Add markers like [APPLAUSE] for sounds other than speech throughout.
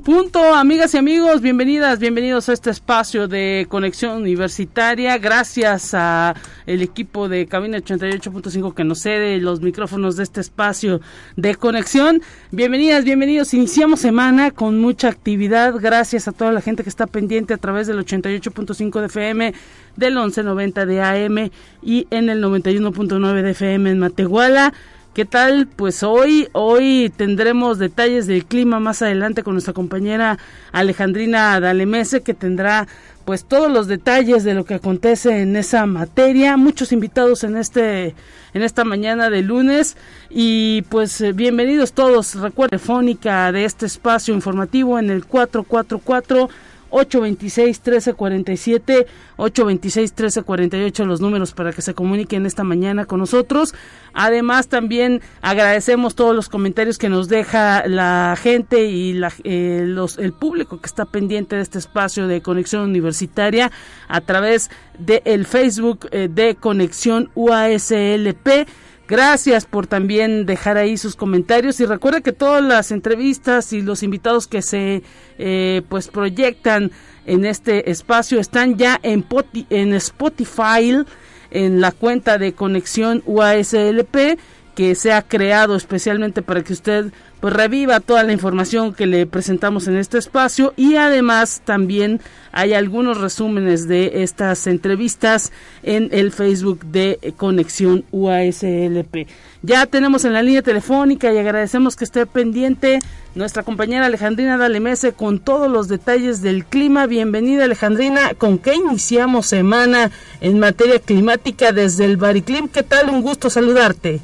Punto, amigas y amigos, bienvenidas, bienvenidos a este espacio de conexión universitaria. Gracias a el equipo de Cabina 88.5 que nos cede los micrófonos de este espacio de conexión. Bienvenidas, bienvenidos. Iniciamos semana con mucha actividad. Gracias a toda la gente que está pendiente a través del 88.5 de FM, del 1190 de AM y en el 91.9 de FM en Matehuala. ¿Qué tal? Pues hoy, hoy tendremos detalles del clima más adelante con nuestra compañera Alejandrina Dalemese, que tendrá pues todos los detalles de lo que acontece en esa materia. Muchos invitados en este, en esta mañana de lunes. Y pues eh, bienvenidos todos. Recuerda telefónica de este espacio informativo en el 444 826-1347, 826-1348 los números para que se comuniquen esta mañana con nosotros. Además, también agradecemos todos los comentarios que nos deja la gente y la, eh, el público que está pendiente de este espacio de conexión universitaria a través del el Facebook eh, de Conexión UASLP. Gracias por también dejar ahí sus comentarios. Y recuerda que todas las entrevistas y los invitados que se eh, pues proyectan en este espacio están ya en, en Spotify en la cuenta de conexión UASLP que se ha creado especialmente para que usted pues reviva toda la información que le presentamos en este espacio y además también hay algunos resúmenes de estas entrevistas en el Facebook de Conexión UASLP. Ya tenemos en la línea telefónica y agradecemos que esté pendiente nuestra compañera Alejandrina Dalemese con todos los detalles del clima. Bienvenida Alejandrina, ¿con qué iniciamos semana en materia climática desde el Bariclim? ¿Qué tal? Un gusto saludarte.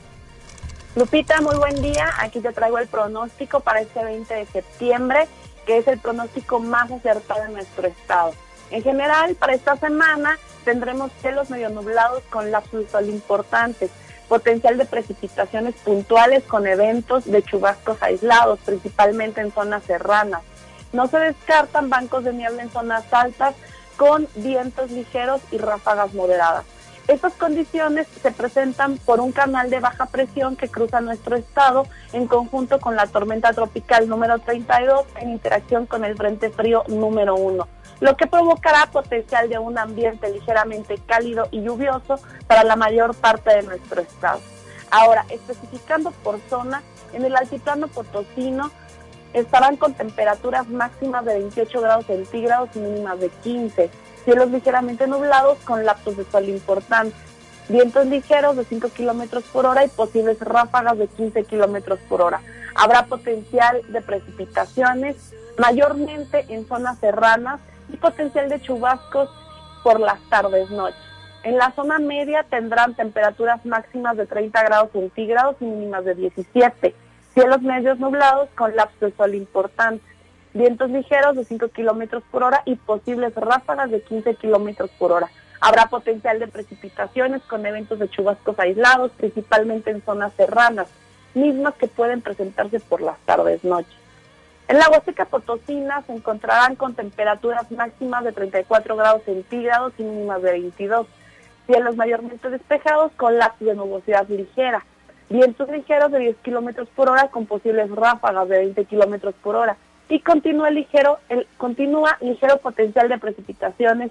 Lupita, muy buen día. Aquí te traigo el pronóstico para este 20 de septiembre, que es el pronóstico más acertado en nuestro estado. En general, para esta semana tendremos cielos medio nublados con lapsos sol importantes, potencial de precipitaciones puntuales con eventos de chubascos aislados, principalmente en zonas serranas. No se descartan bancos de niebla en zonas altas con vientos ligeros y ráfagas moderadas. Estas condiciones se presentan por un canal de baja presión que cruza nuestro estado en conjunto con la tormenta tropical número 32 en interacción con el frente frío número 1, lo que provocará potencial de un ambiente ligeramente cálido y lluvioso para la mayor parte de nuestro estado. Ahora, especificando por zona, en el altiplano potosino estarán con temperaturas máximas de 28 grados centígrados y mínimas de 15 cielos ligeramente nublados con lapsos de sol importantes, vientos ligeros de 5 kilómetros por hora y posibles ráfagas de 15 kilómetros por hora. Habrá potencial de precipitaciones, mayormente en zonas serranas y potencial de chubascos por las tardes noches. En la zona media tendrán temperaturas máximas de 30 grados centígrados y mínimas de 17. Cielos medios nublados con lapsos de sol importantes vientos ligeros de 5 kilómetros por hora y posibles ráfagas de 15 kilómetros por hora. Habrá potencial de precipitaciones con eventos de chubascos aislados, principalmente en zonas serranas, mismas que pueden presentarse por las tardes noches. En la Huasteca Potosina se encontrarán con temperaturas máximas de 34 grados centígrados y mínimas de 22. Cielos mayormente despejados con lapsos de nubosidad ligera. Vientos ligeros de 10 kilómetros por hora con posibles ráfagas de 20 kilómetros por hora y continúa ligero, el, continúa ligero potencial de precipitaciones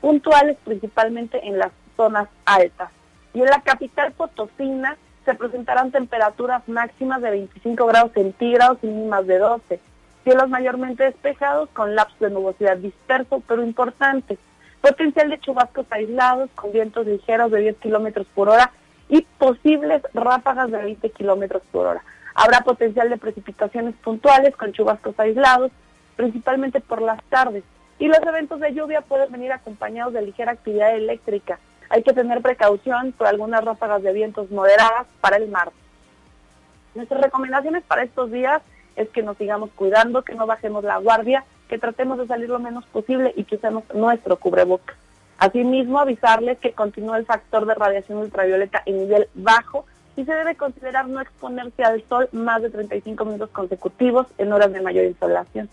puntuales principalmente en las zonas altas. Y en la capital potosina se presentarán temperaturas máximas de 25 grados centígrados y mínimas de 12. Cielos mayormente despejados con lapsos de nubosidad disperso pero importantes. Potencial de chubascos aislados con vientos ligeros de 10 kilómetros por hora y posibles ráfagas de 20 kilómetros por hora. Habrá potencial de precipitaciones puntuales con chubascos aislados, principalmente por las tardes. Y los eventos de lluvia pueden venir acompañados de ligera actividad eléctrica. Hay que tener precaución por algunas ráfagas de vientos moderadas para el mar. Nuestras recomendaciones para estos días es que nos sigamos cuidando, que no bajemos la guardia, que tratemos de salir lo menos posible y que usemos nuestro cubreboca. Asimismo, avisarles que continúa el factor de radiación ultravioleta en nivel bajo y se debe considerar no exponerse al sol más de 35 minutos consecutivos en horas de mayor insolación.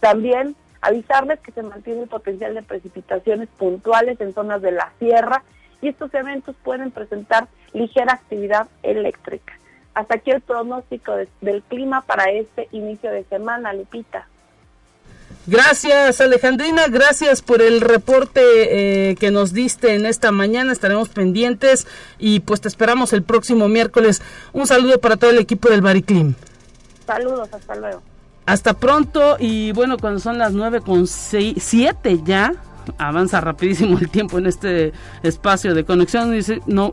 También avisarles que se mantiene el potencial de precipitaciones puntuales en zonas de la sierra y estos eventos pueden presentar ligera actividad eléctrica. Hasta aquí el pronóstico del clima para este inicio de semana, Lupita. Gracias Alejandrina, gracias por el reporte eh, que nos diste en esta mañana, estaremos pendientes y pues te esperamos el próximo miércoles. Un saludo para todo el equipo del Bariclim. Saludos, hasta luego. Hasta pronto y bueno, cuando son las nueve con siete ya, avanza rapidísimo el tiempo en este espacio de conexión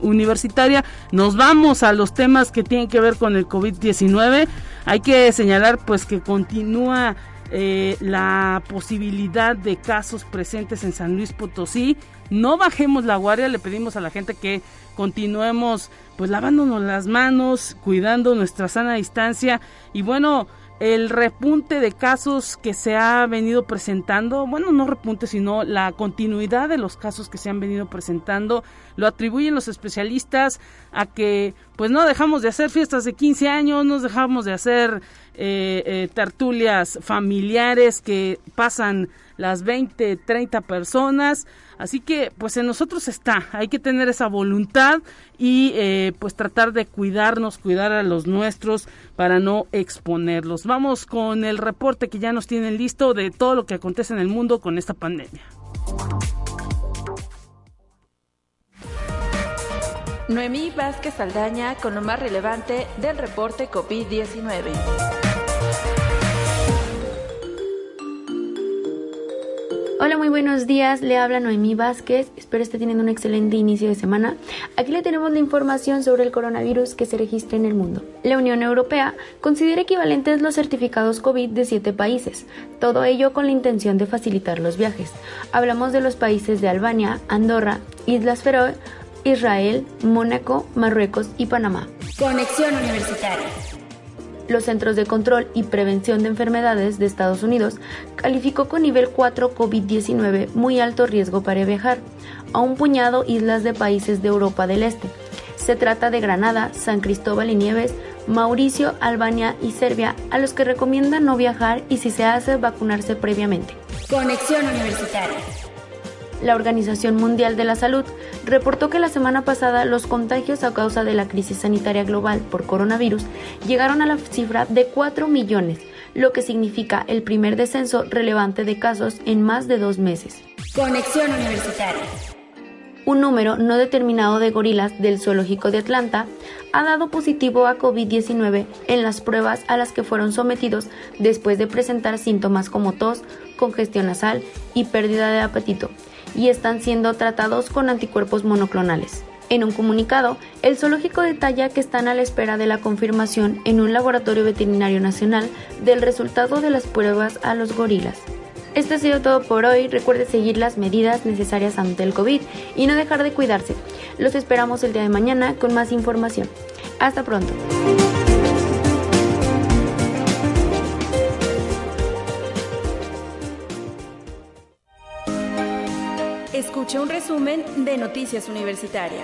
universitaria. Nos vamos a los temas que tienen que ver con el COVID-19. Hay que señalar pues que continúa eh, la posibilidad de casos presentes en San Luis Potosí. No bajemos la guardia, le pedimos a la gente que continuemos pues lavándonos las manos, cuidando nuestra sana distancia y bueno, el repunte de casos que se ha venido presentando, bueno, no repunte, sino la continuidad de los casos que se han venido presentando, lo atribuyen los especialistas a que pues no dejamos de hacer fiestas de 15 años, no dejamos de hacer eh, eh, tertulias familiares que pasan las 20, 30 personas. Así que pues en nosotros está, hay que tener esa voluntad y eh, pues tratar de cuidarnos, cuidar a los nuestros para no exponerlos. Vamos con el reporte que ya nos tienen listo de todo lo que acontece en el mundo con esta pandemia. Noemí Vázquez Aldaña con lo más relevante del reporte COVID-19. Hola, muy buenos días. Le habla Noemí Vázquez. Espero esté teniendo un excelente inicio de semana. Aquí le tenemos la información sobre el coronavirus que se registra en el mundo. La Unión Europea considera equivalentes los certificados COVID de siete países, todo ello con la intención de facilitar los viajes. Hablamos de los países de Albania, Andorra, Islas Feroe, Israel, Mónaco, Marruecos y Panamá. Conexión Universitaria los Centros de Control y Prevención de Enfermedades de Estados Unidos calificó con nivel 4 COVID-19 muy alto riesgo para viajar a un puñado islas de países de Europa del Este. Se trata de Granada, San Cristóbal y Nieves, Mauricio, Albania y Serbia, a los que recomiendan no viajar y si se hace vacunarse previamente. Conexión Universitaria. La Organización Mundial de la Salud reportó que la semana pasada los contagios a causa de la crisis sanitaria global por coronavirus llegaron a la cifra de 4 millones, lo que significa el primer descenso relevante de casos en más de dos meses. Conexión Universitaria. Un número no determinado de gorilas del zoológico de Atlanta ha dado positivo a COVID-19 en las pruebas a las que fueron sometidos después de presentar síntomas como tos, congestión nasal y pérdida de apetito y están siendo tratados con anticuerpos monoclonales. En un comunicado, el zoológico detalla que están a la espera de la confirmación en un laboratorio veterinario nacional del resultado de las pruebas a los gorilas. Esto ha sido todo por hoy. Recuerde seguir las medidas necesarias ante el COVID y no dejar de cuidarse. Los esperamos el día de mañana con más información. Hasta pronto. Escuche un resumen de Noticias Universitarias.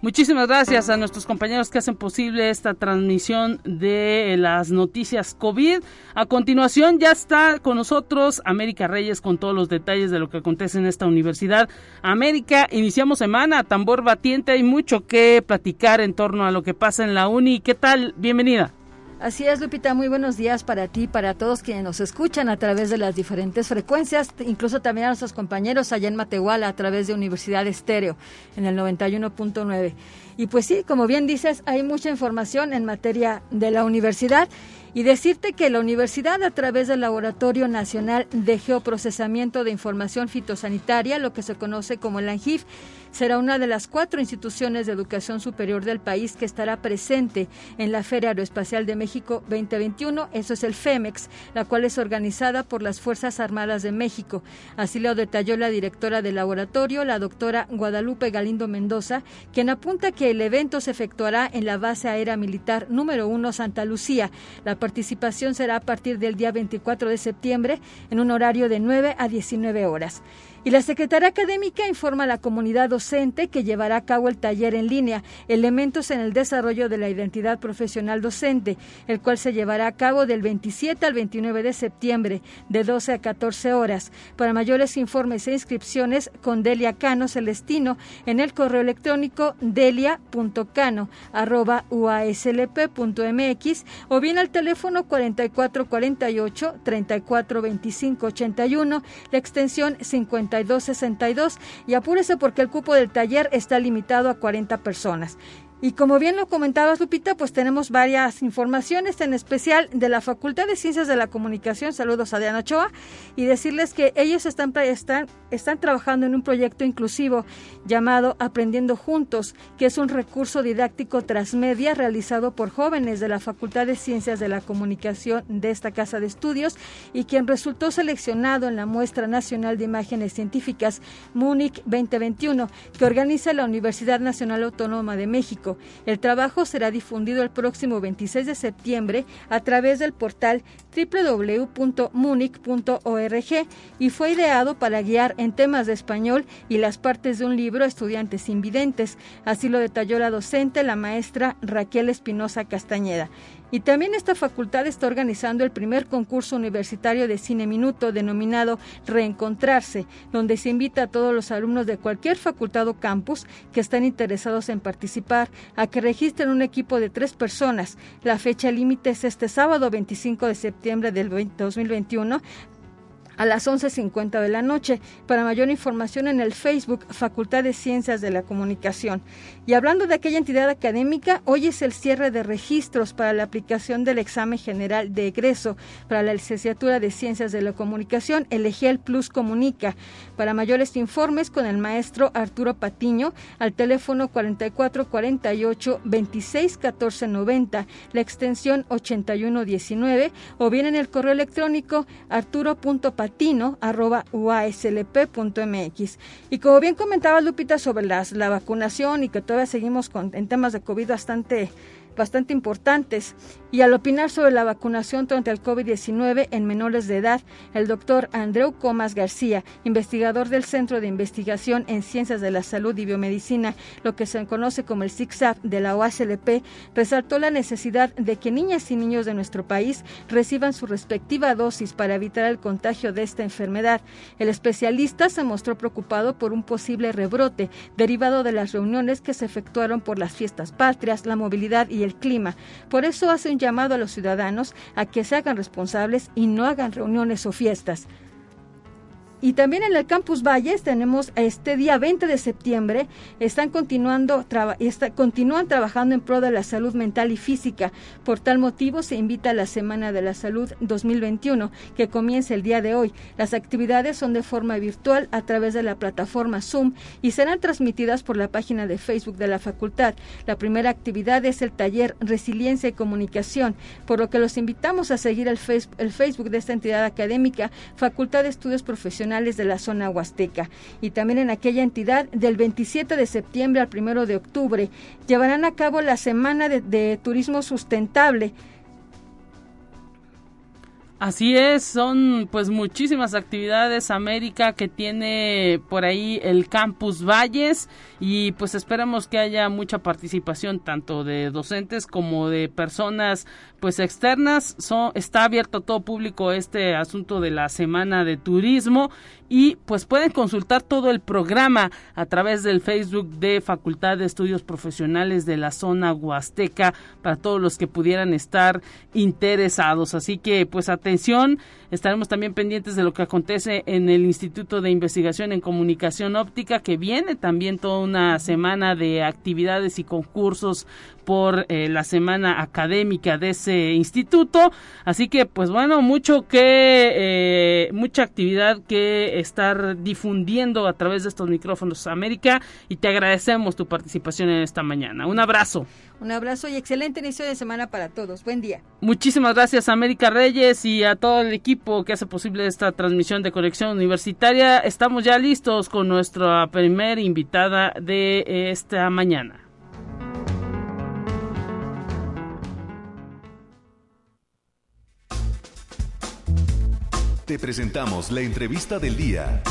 Muchísimas gracias a nuestros compañeros que hacen posible esta transmisión de las noticias COVID. A continuación ya está con nosotros América Reyes con todos los detalles de lo que acontece en esta universidad. América, iniciamos semana, tambor batiente, hay mucho que platicar en torno a lo que pasa en la uni. ¿Qué tal? Bienvenida. Así es, Lupita, muy buenos días para ti, para todos quienes nos escuchan a través de las diferentes frecuencias, incluso también a nuestros compañeros allá en Matehuala a través de Universidad Estéreo en el 91.9. Y pues sí, como bien dices, hay mucha información en materia de la universidad y decirte que la universidad a través del Laboratorio Nacional de Geoprocesamiento de Información Fitosanitaria, lo que se conoce como el ANGIF, será una de las cuatro instituciones de educación superior del país que estará presente en la Feria Aeroespacial de México 2021. Eso es el FEMEX, la cual es organizada por las Fuerzas Armadas de México. Así lo detalló la directora del laboratorio, la doctora Guadalupe Galindo Mendoza, quien apunta que el evento se efectuará en la base aérea militar número 1 Santa Lucía. La participación será a partir del día 24 de septiembre en un horario de 9 a 19 horas. Y la Secretaría Académica informa a la comunidad docente que llevará a cabo el taller en línea Elementos en el desarrollo de la identidad profesional docente, el cual se llevará a cabo del 27 al 29 de septiembre, de 12 a 14 horas. Para mayores informes e inscripciones, con Delia Cano Celestino en el correo electrónico delia.cano.uaslp.mx o bien al teléfono 4448 3425 81, la extensión 50 6262 y apúrese porque el cupo del taller está limitado a 40 personas. Y como bien lo comentabas, Lupita, pues tenemos varias informaciones, en especial de la Facultad de Ciencias de la Comunicación. Saludos a Diana Ochoa. Y decirles que ellos están, están, están trabajando en un proyecto inclusivo llamado Aprendiendo Juntos, que es un recurso didáctico transmedia realizado por jóvenes de la Facultad de Ciencias de la Comunicación de esta casa de estudios y quien resultó seleccionado en la muestra nacional de imágenes científicas Múnich 2021, que organiza la Universidad Nacional Autónoma de México. El trabajo será difundido el próximo 26 de septiembre a través del portal www.munic.org y fue ideado para guiar en temas de español y las partes de un libro estudiantes invidentes. Así lo detalló la docente, la maestra Raquel Espinosa Castañeda. Y también esta facultad está organizando el primer concurso universitario de cine minuto denominado Reencontrarse, donde se invita a todos los alumnos de cualquier facultad o campus que están interesados en participar a que registren un equipo de tres personas. La fecha límite es este sábado 25 de septiembre del 2021 a las 11.50 de la noche. Para mayor información en el Facebook Facultad de Ciencias de la Comunicación. Y hablando de aquella entidad académica, hoy es el cierre de registros para la aplicación del examen general de egreso para la licenciatura de Ciencias de la Comunicación, el Plus Comunica. Para mayores informes con el maestro Arturo Patiño al teléfono 4448 26 14 90, la extensión 8119 o bien en el correo electrónico arturo.patiño uaslp.mx. Y como bien comentaba Lupita sobre las, la vacunación y que todavía seguimos con, en temas de COVID bastante bastante importantes. Y al opinar sobre la vacunación contra el COVID-19 en menores de edad, el doctor Andreu Comas García, investigador del Centro de Investigación en Ciencias de la Salud y Biomedicina, lo que se conoce como el CICSAP de la OASLP, resaltó la necesidad de que niñas y niños de nuestro país reciban su respectiva dosis para evitar el contagio de esta enfermedad. El especialista se mostró preocupado por un posible rebrote derivado de las reuniones que se efectuaron por las fiestas patrias, la movilidad y el clima. Por eso hace un llamado a los ciudadanos a que se hagan responsables y no hagan reuniones o fiestas. Y también en el Campus Valles tenemos este día 20 de septiembre, están continuando, continúan trabajando en pro de la salud mental y física. Por tal motivo se invita a la Semana de la Salud 2021, que comienza el día de hoy. Las actividades son de forma virtual a través de la plataforma Zoom y serán transmitidas por la página de Facebook de la facultad. La primera actividad es el taller Resiliencia y Comunicación, por lo que los invitamos a seguir el, el Facebook de esta entidad académica, Facultad de Estudios Profesionales de la zona huasteca. Y también en aquella entidad, del 27 de septiembre al 1 de octubre, llevarán a cabo la Semana de Turismo Sustentable Así es, son pues muchísimas actividades América que tiene por ahí el Campus Valles y pues esperamos que haya mucha participación tanto de docentes como de personas pues externas. Está abierto a todo público este asunto de la Semana de Turismo y pues pueden consultar todo el programa a través del Facebook de Facultad de Estudios Profesionales de la zona Huasteca para todos los que pudieran estar interesados. Así que pues atención, estaremos también pendientes de lo que acontece en el Instituto de Investigación en Comunicación Óptica que viene también toda una semana de actividades y concursos por eh, la semana académica de ese instituto. Así que, pues bueno, mucho que, eh, mucha actividad que estar difundiendo a través de estos micrófonos América y te agradecemos tu participación en esta mañana. Un abrazo. Un abrazo y excelente inicio de semana para todos. Buen día. Muchísimas gracias América Reyes y a todo el equipo que hace posible esta transmisión de Conexión Universitaria. Estamos ya listos con nuestra primera invitada de esta mañana. Te presentamos la entrevista del día.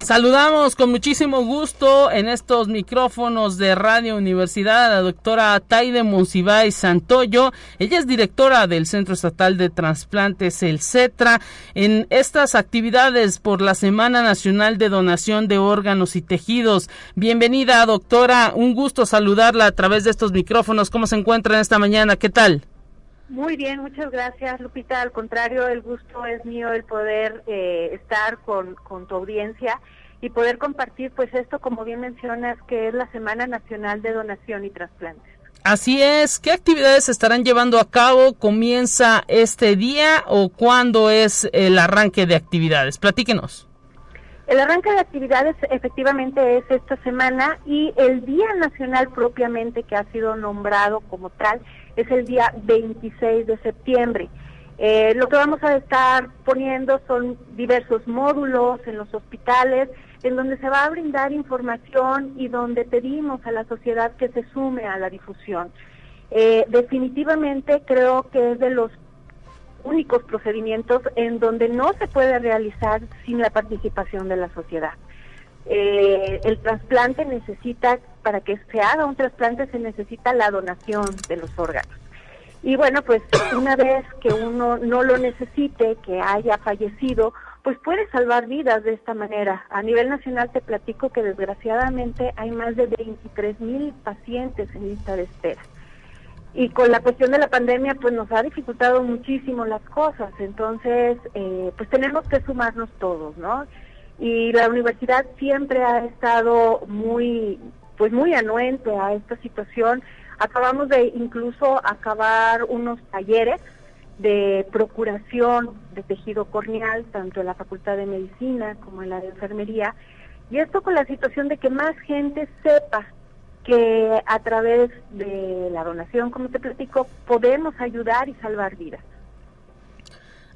Saludamos con muchísimo gusto en estos micrófonos de Radio Universidad a la doctora Taide Monsiváis Santoyo. Ella es directora del Centro Estatal de Transplantes, el CETRA, en estas actividades por la Semana Nacional de Donación de Órganos y Tejidos. Bienvenida, doctora. Un gusto saludarla a través de estos micrófonos. ¿Cómo se encuentra en esta mañana? ¿Qué tal? Muy bien, muchas gracias, Lupita. Al contrario, el gusto es mío el poder eh, estar con, con tu audiencia y poder compartir, pues esto, como bien mencionas, que es la Semana Nacional de Donación y Trasplantes. Así es. ¿Qué actividades se estarán llevando a cabo? ¿Comienza este día o cuándo es el arranque de actividades? Platíquenos. El arranque de actividades efectivamente es esta semana y el Día Nacional propiamente que ha sido nombrado como tal es el día 26 de septiembre. Eh, lo que vamos a estar poniendo son diversos módulos en los hospitales en donde se va a brindar información y donde pedimos a la sociedad que se sume a la difusión. Eh, definitivamente creo que es de los únicos procedimientos en donde no se puede realizar sin la participación de la sociedad. Eh, el trasplante necesita, para que se haga un trasplante se necesita la donación de los órganos. Y bueno, pues una vez que uno no lo necesite, que haya fallecido, pues puede salvar vidas de esta manera. A nivel nacional te platico que desgraciadamente hay más de 23 mil pacientes en lista de espera. Y con la cuestión de la pandemia, pues nos ha dificultado muchísimo las cosas. Entonces, eh, pues tenemos que sumarnos todos, ¿no? Y la universidad siempre ha estado muy, pues muy anuente a esta situación. Acabamos de incluso acabar unos talleres de procuración de tejido corneal, tanto en la Facultad de Medicina como en la de Enfermería. Y esto con la situación de que más gente sepa que a través de la donación, como te platico, podemos ayudar y salvar vidas.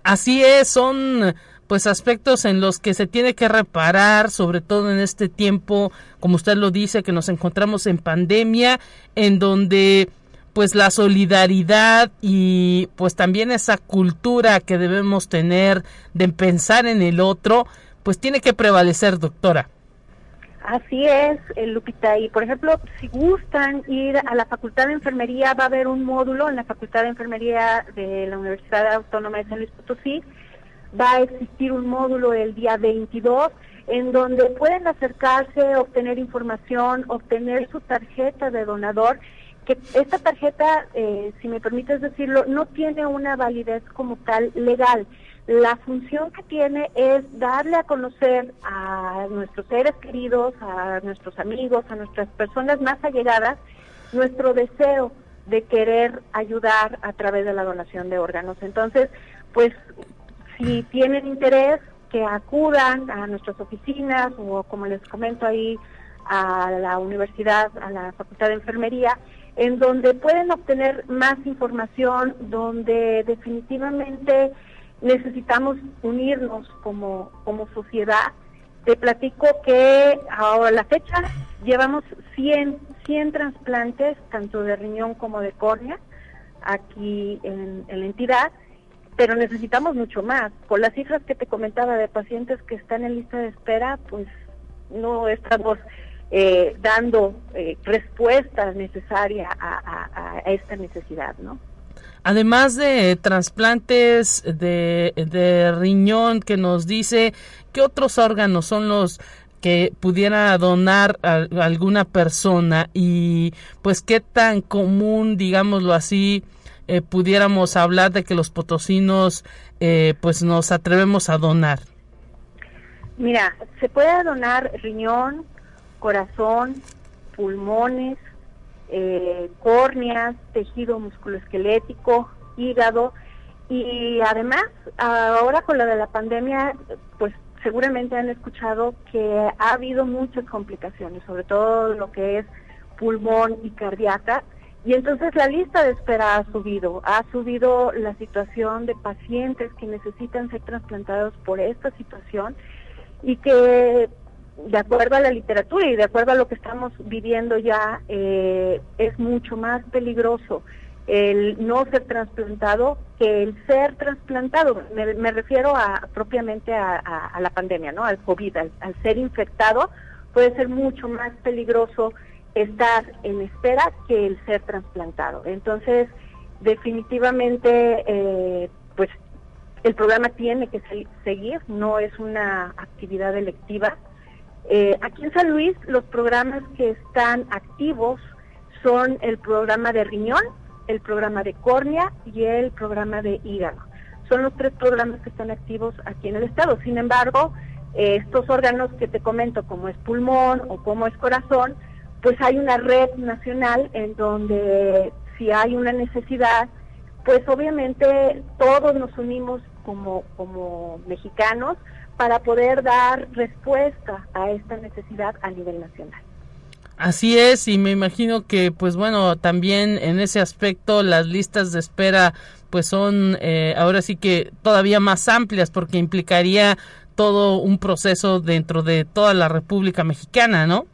Así es, son pues aspectos en los que se tiene que reparar, sobre todo en este tiempo, como usted lo dice, que nos encontramos en pandemia, en donde pues la solidaridad y pues también esa cultura que debemos tener de pensar en el otro, pues tiene que prevalecer, doctora. Así es, eh, Lupita. Y por ejemplo, si gustan ir a la Facultad de Enfermería, va a haber un módulo en la Facultad de Enfermería de la Universidad Autónoma de San Luis Potosí va a existir un módulo el día 22 en donde pueden acercarse, obtener información, obtener su tarjeta de donador, que esta tarjeta, eh, si me permites decirlo, no tiene una validez como tal legal. La función que tiene es darle a conocer a nuestros seres queridos, a nuestros amigos, a nuestras personas más allegadas, nuestro deseo de querer ayudar a través de la donación de órganos. Entonces, pues si tienen interés, que acudan a nuestras oficinas o como les comento ahí a la universidad, a la Facultad de Enfermería, en donde pueden obtener más información, donde definitivamente necesitamos unirnos como, como sociedad. Te platico que ahora la fecha llevamos 100, 100 trasplantes, tanto de riñón como de córnea, aquí en, en la entidad pero necesitamos mucho más. Con las cifras que te comentaba de pacientes que están en lista de espera, pues no estamos eh, dando eh, respuesta necesaria a, esta necesidad, ¿no? Además de trasplantes de, riñón que nos dice, ¿qué otros órganos son los que pudiera donar alguna persona y pues qué tan común, digámoslo así, eh, pudiéramos hablar de que los potosinos eh, pues nos atrevemos a donar? Mira, se puede donar riñón, corazón, pulmones, eh, córneas, tejido musculoesquelético, hígado y además ahora con la de la pandemia, pues seguramente han escuchado que ha habido muchas complicaciones, sobre todo lo que es pulmón y cardíaca. Y entonces la lista de espera ha subido, ha subido la situación de pacientes que necesitan ser trasplantados por esta situación y que de acuerdo a la literatura y de acuerdo a lo que estamos viviendo ya, eh, es mucho más peligroso el no ser trasplantado que el ser trasplantado. Me, refiero a propiamente a, la pandemia, ¿no? Al COVID, al, ser infectado, puede ser mucho más peligroso estar en espera que el ser trasplantado. Entonces, definitivamente, eh, pues el programa tiene que seguir, no es una actividad electiva. Eh, aquí en San Luis los programas que están activos son el programa de riñón, el programa de córnea y el programa de hígado. Son los tres programas que están activos aquí en el estado. Sin embargo, eh, estos órganos que te comento, como es pulmón o como es corazón, pues hay una red nacional en donde si hay una necesidad, pues obviamente todos nos unimos como, como mexicanos para poder dar respuesta a esta necesidad a nivel nacional. Así es, y me imagino que, pues bueno, también en ese aspecto las listas de espera, pues son eh, ahora sí que todavía más amplias porque implicaría todo un proceso dentro de toda la República Mexicana, ¿no?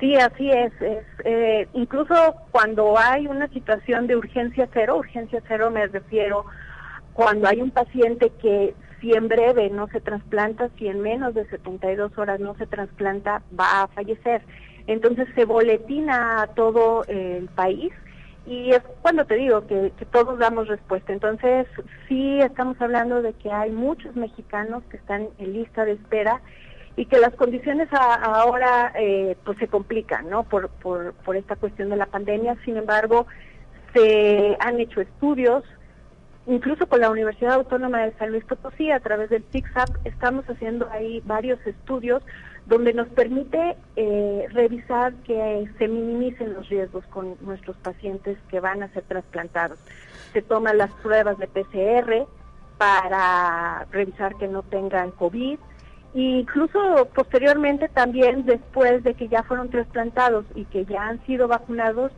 Sí, así es. es eh, incluso cuando hay una situación de urgencia cero, urgencia cero me refiero cuando hay un paciente que si en breve no se trasplanta, si en menos de 72 horas no se trasplanta, va a fallecer. Entonces se boletina a todo el país y es cuando te digo que, todos damos respuesta. Entonces sí estamos hablando de que hay muchos mexicanos que están en lista de espera y que las condiciones ahora eh, pues se complican, ¿no? Por, por, esta cuestión de la pandemia. Sin embargo, se han hecho estudios, incluso con la Universidad Autónoma de San Luis Potosí, a través del TICSAP, estamos haciendo ahí varios estudios donde nos permite eh, revisar que se minimicen los riesgos con nuestros pacientes que van a ser trasplantados. Se toman las pruebas de PCR para revisar que no tengan COVID incluso posteriormente también después de que ya fueron trasplantados y que ya han sido vacunados,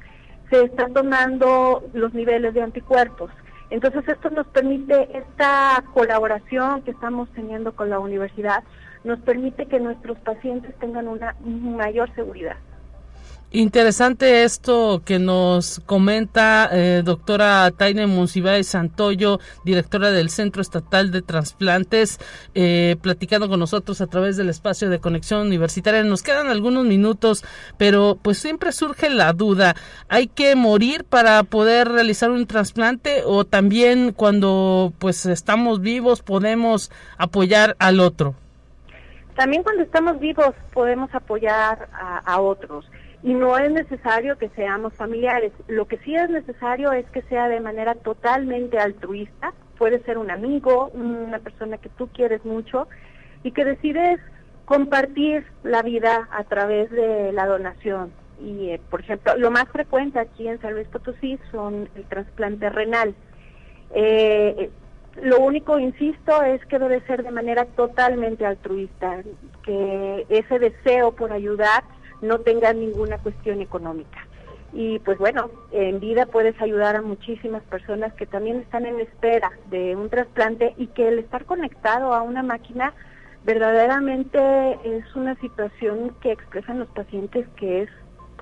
se están tomando los niveles de anticuerpos. Entonces esto nos permite esta colaboración que estamos teniendo con la universidad nos permite que nuestros pacientes tengan una mayor seguridad. Interesante esto que nos comenta eh, doctora Taine Monsiváis Santoyo, directora del Centro Estatal de Transplantes, eh, platicando con nosotros a través del espacio de conexión universitaria. Nos quedan algunos minutos, pero pues siempre surge la duda, ¿hay que morir para poder realizar un trasplante o también cuando pues estamos vivos podemos apoyar al otro? También cuando estamos vivos podemos apoyar a, otros y no es necesario que seamos familiares. Lo que sí es necesario es que sea de manera totalmente altruista. Puede ser un amigo, una persona que tú quieres mucho y que decides compartir la vida a través de la donación. Y, eh, por ejemplo, lo más frecuente aquí en San Luis Potosí son el trasplante renal. Eh, lo único, insisto, es que debe ser de manera totalmente altruista, que ese deseo por ayudar no tenga ninguna cuestión económica. Y pues bueno, en vida puedes ayudar a muchísimas personas que también están en espera de un trasplante y que el estar conectado a una máquina verdaderamente es una situación que expresan los pacientes que es,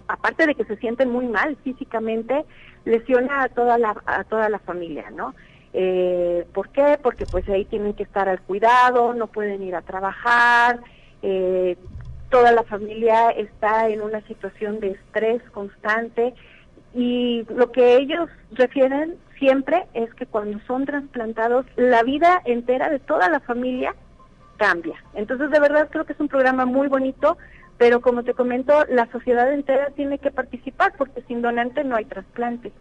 aparte de que se sienten muy mal físicamente, lesiona a toda la, a toda la familia, ¿no? Eh, ¿Por qué? Porque pues ahí tienen que estar al cuidado, no pueden ir a trabajar, eh, toda la familia está en una situación de estrés constante y lo que ellos refieren siempre es que cuando son trasplantados la vida entera de toda la familia cambia. Entonces de verdad creo que es un programa muy bonito, pero como te comento, la sociedad entera tiene que participar porque sin donante no hay trasplante.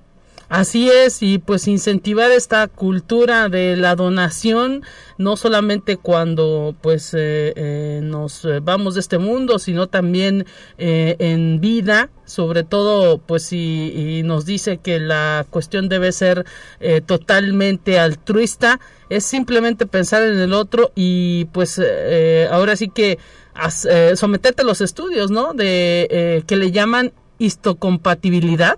Así es, y pues incentivar esta cultura de la donación, no solamente cuando pues eh, eh, nos eh, vamos de este mundo, sino también en vida, sobre todo pues si nos dice que la cuestión debe ser totalmente altruista, es simplemente pensar en el otro y pues ahora sí que someterte a los estudios, ¿no? De que le llaman histocompatibilidad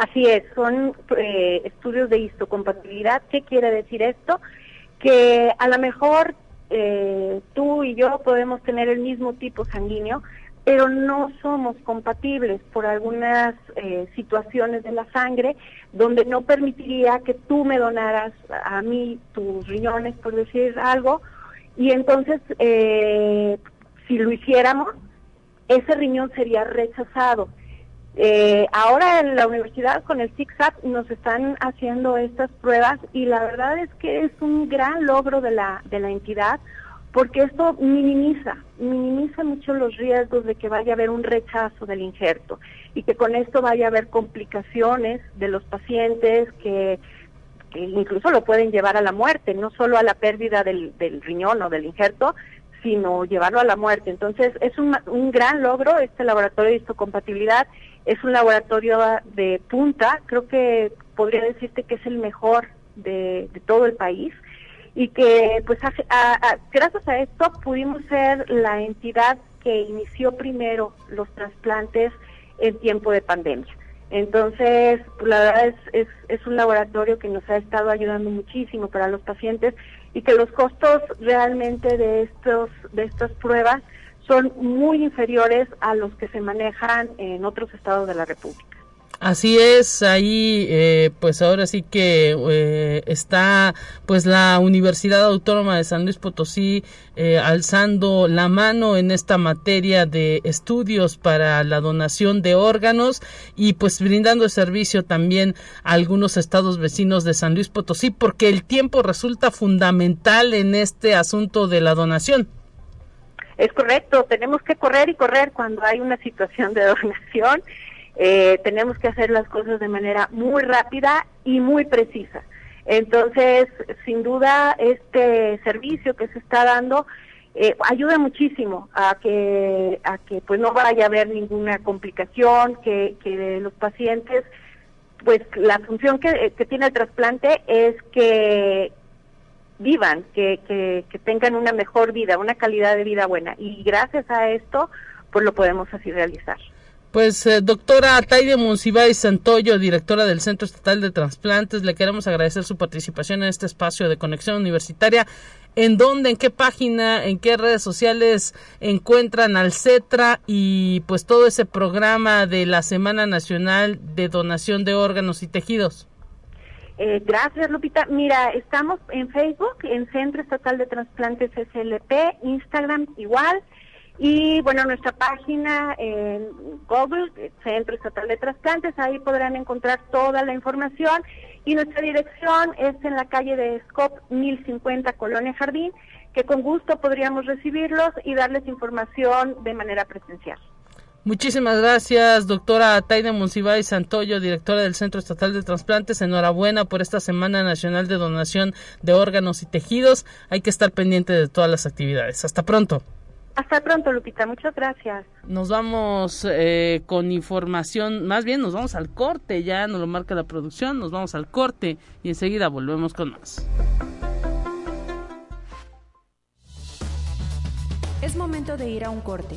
Así es, son eh, estudios de histocompatibilidad. ¿Qué quiere decir esto? Que a lo mejor eh, tú y yo podemos tener el mismo tipo sanguíneo, pero no somos compatibles por algunas eh, situaciones de la sangre donde no permitiría que tú me donaras a mí tus riñones, por decir algo, y entonces si lo hiciéramos, ese riñón sería rechazado. Eh, ahora en la universidad con el ZigZag nos están haciendo estas pruebas y la verdad es que es un gran logro de la, de la entidad porque esto minimiza, minimiza mucho los riesgos de que vaya a haber un rechazo del injerto y que con esto vaya a haber complicaciones de los pacientes que, incluso lo pueden llevar a la muerte, no solo a la pérdida del, del riñón o del injerto, sino llevarlo a la muerte. Entonces, es un, un gran logro este laboratorio de histocompatibilidad es un laboratorio de punta, creo que podría decirte que es el mejor de, todo el país y que pues gracias a esto pudimos ser la entidad que inició primero los trasplantes en tiempo de pandemia. Entonces, pues, la verdad es, es, es, un laboratorio que nos ha estado ayudando muchísimo para los pacientes y que los costos realmente de estos de estas pruebas son muy inferiores a los que se manejan en otros estados de la República. Así es, ahí eh, pues ahora sí que eh, está pues la Universidad Autónoma de San Luis Potosí eh, alzando la mano en esta materia de estudios para la donación de órganos y pues brindando servicio también a algunos estados vecinos de San Luis Potosí porque el tiempo resulta fundamental en este asunto de la donación. Es correcto, tenemos que correr y correr cuando hay una situación de [LAUGHS] donación. Eh, tenemos que hacer las cosas de manera muy rápida y muy precisa. Entonces, sin duda, este servicio que se está dando eh, ayuda muchísimo a que a que pues no vaya a haber ninguna complicación, que, que los pacientes, pues la función que, que tiene el trasplante es que vivan, que, que, tengan una mejor vida, una calidad de vida buena. Y gracias a esto, pues lo podemos así realizar. Pues eh, doctora Taide Monsiváis Santoyo, directora del Centro Estatal de Transplantes, le queremos agradecer su participación en este espacio de conexión universitaria. ¿En dónde, en qué página, en qué redes sociales encuentran al CETRA y pues todo ese programa de la Semana Nacional de Donación de Órganos y Tejidos? Eh, gracias, Lupita. Mira, estamos en Facebook, en Centro Estatal de Transplantes SLP, Instagram igual. Y bueno, nuestra página en Google, Centro Estatal de Transplantes, ahí podrán encontrar toda la información. Y nuestra dirección es en la calle de Scop 1050, Colonia Jardín, que con gusto podríamos recibirlos y darles información de manera presencial. Muchísimas gracias, doctora Taide Monsiváis Santoyo, directora del Centro Estatal de Transplantes. Enhorabuena por esta Semana Nacional de Donación de Órganos y Tejidos. Hay que estar pendiente de todas las actividades. Hasta pronto. Hasta pronto, Lupita. Muchas gracias. Nos vamos eh, con información, más bien nos vamos al corte, ya nos lo marca la producción, nos vamos al corte y enseguida volvemos con más. Es momento de ir a un corte.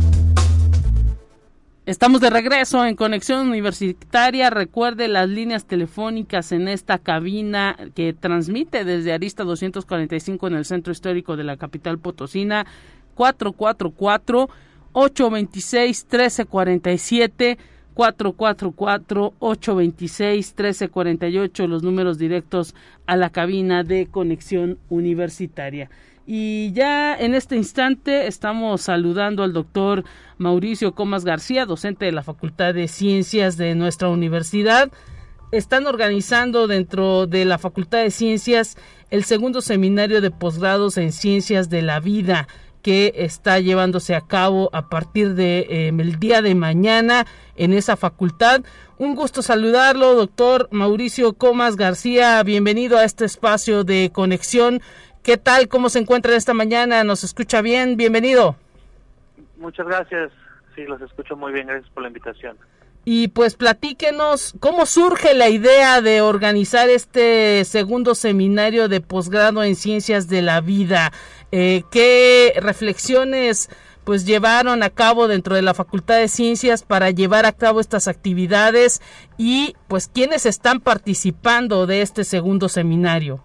Estamos de regreso en Conexión Universitaria. Recuerde las líneas telefónicas en esta cabina que transmite desde Arista 245 en el centro histórico de la capital potosina 444 826 1347 444-826-1348, los números directos a la cabina de conexión universitaria. Y ya en este instante estamos saludando al doctor Mauricio Comas García, docente de la Facultad de Ciencias de nuestra universidad. Están organizando dentro de la Facultad de Ciencias el segundo seminario de posgrados en Ciencias de la Vida que está llevándose a cabo a partir de em, el día de mañana en esa facultad. Un gusto saludarlo, doctor Mauricio Comas García. Bienvenido a este espacio de conexión. ¿Qué tal? ¿Cómo se encuentra esta mañana? ¿Nos escucha bien? Bienvenido. Muchas gracias. Sí, los escucho muy bien. Gracias por la invitación. Y pues platíquenos cómo surge la idea de organizar este segundo seminario de posgrado en ciencias de la vida. Eh, ¿Qué reflexiones pues llevaron a cabo dentro de la Facultad de Ciencias para llevar a cabo estas actividades y pues quiénes están participando de este segundo seminario?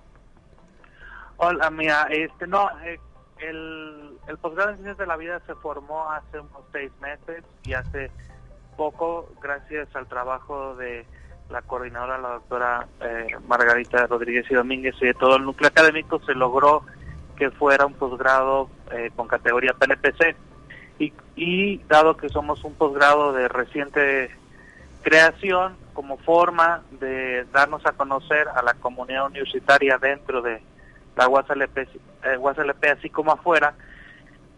Hola, mía, este no, eh, el, el posgrado en ciencias de la vida se formó hace unos seis meses y hace poco, gracias al trabajo de la coordinadora, la doctora eh, Margarita Rodríguez y Domínguez y de todo el núcleo académico, se logró que fuera un posgrado eh, con categoría PNPC. Y, y dado que somos un posgrado de reciente creación, como forma de darnos a conocer a la comunidad universitaria dentro de la UASLP, eh, así como afuera,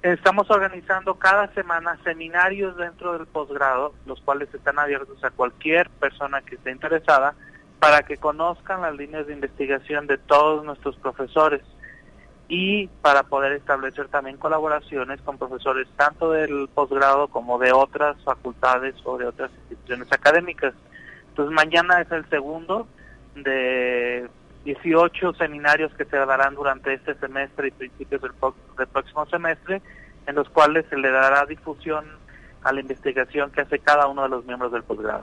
Estamos organizando cada semana seminarios dentro del posgrado, los cuales están abiertos a cualquier persona que esté interesada para que conozcan las líneas de investigación de todos nuestros profesores y para poder establecer también colaboraciones con profesores tanto del posgrado como de otras facultades o de otras instituciones académicas. Entonces mañana es el segundo de 18 seminarios que se darán durante este semestre y principios del, próximo semestre, en los cuales se le dará difusión a la investigación que hace cada uno de los miembros del posgrado.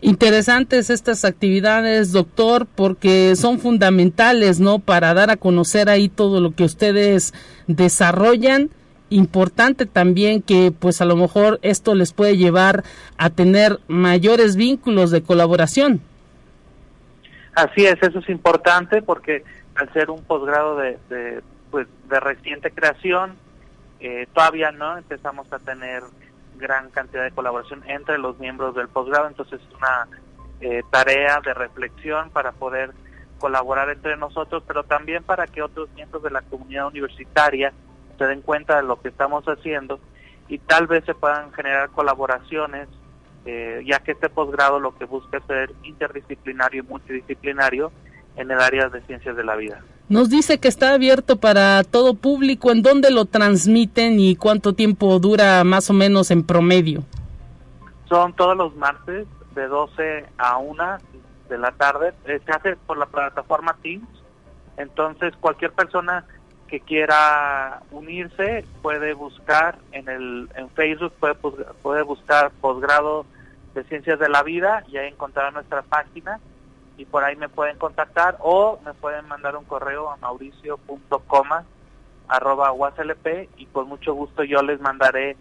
Interesantes estas actividades, doctor, porque son fundamentales, ¿no? Para dar a conocer ahí todo lo que ustedes desarrollan. Importante también que, pues a lo mejor esto les puede llevar a tener mayores vínculos de colaboración. Así es, eso es importante porque al ser un posgrado de, pues, de reciente creación, eh, todavía no empezamos a tener gran cantidad de colaboración entre los miembros del posgrado, entonces es una eh, tarea de reflexión para poder colaborar entre nosotros, pero también para que otros miembros de la comunidad universitaria se den cuenta de lo que estamos haciendo y tal vez se puedan generar colaboraciones eh, ya que este posgrado lo que busca es ser interdisciplinario y multidisciplinario en el área de ciencias de la vida. Nos dice que está abierto para todo público. ¿En dónde lo transmiten y cuánto tiempo dura más o menos en promedio? Son todos los martes de 12 a 1 de la tarde. Eh, se hace por la plataforma Teams. Entonces cualquier persona que quiera unirse puede buscar en el en Facebook puede, puede buscar posgrado de ciencias de la vida y ahí encontrará nuestra página y por ahí me pueden contactar o me pueden mandar un correo a mauricio.coma arroba y con mucho gusto yo les mandaré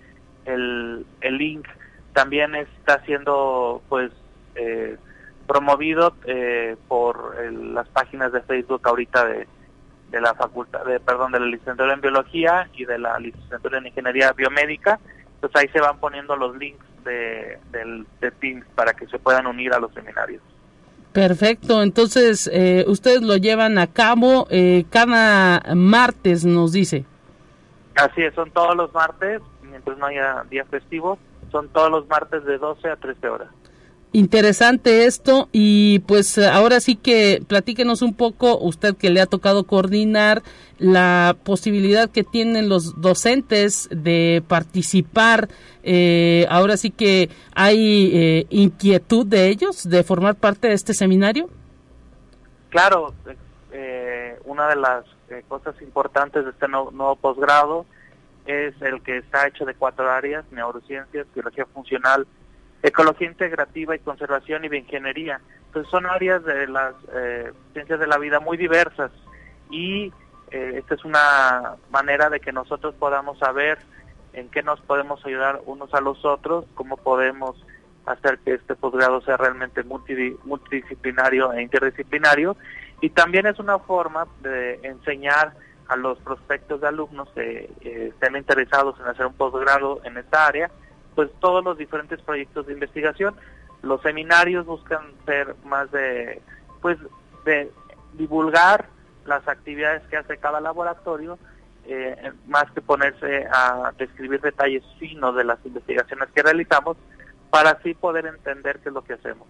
el, el link. También está siendo pues eh, promovido eh, por las páginas de Facebook ahorita de de la facultad, de, perdón, de la licenciatura en biología y de la licenciatura en ingeniería biomédica. Entonces ahí se van poniendo los links de, del, de Teams para que se puedan unir a los seminarios. Perfecto, entonces eh, ustedes lo llevan a cabo eh, cada martes, nos dice. Así es, son todos los martes, mientras no haya día festivo, son todos los martes de 12 a 13 horas. Interesante esto y pues ahora sí que platíquenos un poco, usted que le ha tocado coordinar la posibilidad que tienen los docentes de participar. Eh, ahora sí que hay eh, inquietud de ellos de formar parte de este seminario. Claro, eh, una de las cosas importantes de este nuevo posgrado es el que está hecho de cuatro áreas, neurociencias, biología funcional, ecología integrativa y conservación y bioingeniería. Entonces son áreas de las eh, ciencias de la vida muy diversas y eh, esta es una manera de que nosotros podamos saber en qué nos podemos ayudar unos a los otros, cómo podemos hacer que este posgrado sea realmente multidisciplinario e interdisciplinario y también es una forma de enseñar a los prospectos de alumnos que eh, estén interesados en hacer un posgrado en esta área, pues todos los diferentes proyectos de investigación. Los seminarios buscan ser más de, pues, de divulgar las actividades que hace cada laboratorio, eh, más que ponerse a describir detalles finos de las investigaciones que realizamos, para así poder entender qué es lo que hacemos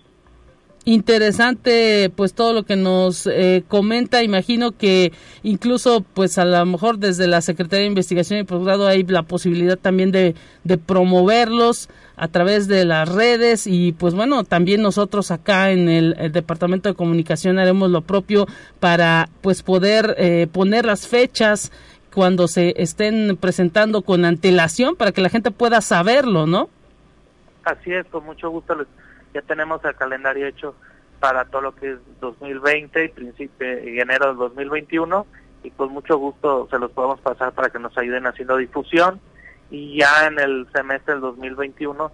interesante pues todo lo que nos eh, comenta. Imagino que incluso pues a lo mejor desde la Secretaría de Investigación y Posgrado hay la posibilidad también de, promoverlos a través de las redes. Y pues bueno también nosotros acá en el, Departamento de Comunicación haremos lo propio para pues poder eh, poner las fechas cuando se estén presentando con antelación para que la gente pueda saberlo, ¿no? Así es, con mucho gusto ya tenemos el calendario hecho para todo lo que es 2020 y principio y enero del 2021 y con mucho gusto se los podemos pasar para que nos ayuden haciendo difusión y ya en el semestre del 2021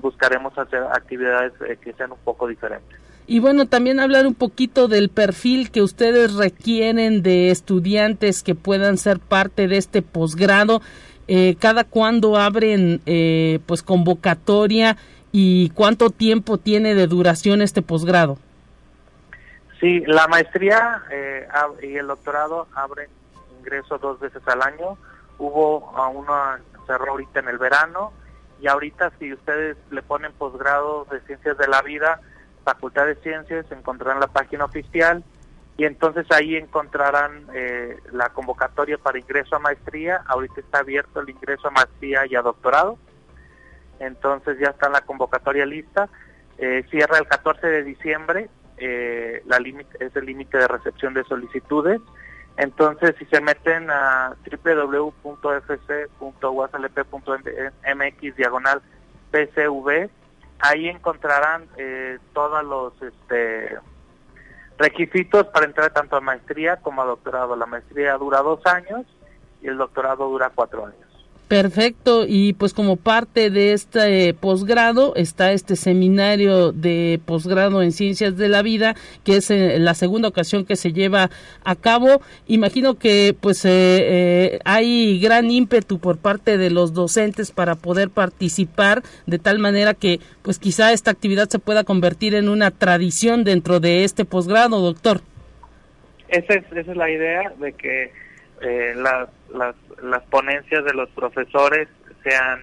buscaremos hacer actividades eh, que sean un poco diferentes. Y bueno, también hablar un poquito del perfil que ustedes requieren de estudiantes que puedan ser parte de este posgrado. Eh, cada cuándo abren eh, pues convocatoria y cuánto tiempo tiene de duración este posgrado. Sí, la maestría eh, y el doctorado abren ingreso dos veces al año. Hubo a una cerró ahorita en el verano y ahorita si ustedes le ponen posgrado de ciencias de la vida, Facultad de Ciencias, encontrarán la página oficial y entonces ahí encontrarán eh, la convocatoria para ingreso a maestría. Ahorita está abierto el ingreso a maestría y a doctorado entonces ya está la convocatoria lista. Eh, cierra el 14 de diciembre, eh, la es el límite de recepción de solicitudes. Entonces, si se meten a www.fc.uaslp.mx diagonal PCV, ahí encontrarán eh, todos los este, requisitos para entrar tanto a maestría como a doctorado. La maestría dura dos años y el doctorado dura cuatro años. Perfecto, y pues como parte de este posgrado está este seminario de posgrado en ciencias de la vida, que es eh, la segunda ocasión que se lleva a cabo. Imagino que pues eh, eh, hay gran ímpetu por parte de los docentes para poder participar de tal manera que pues quizá esta actividad se pueda convertir en una tradición dentro de este posgrado, doctor. Esa es, esa es la idea de que las, las las ponencias de los profesores sean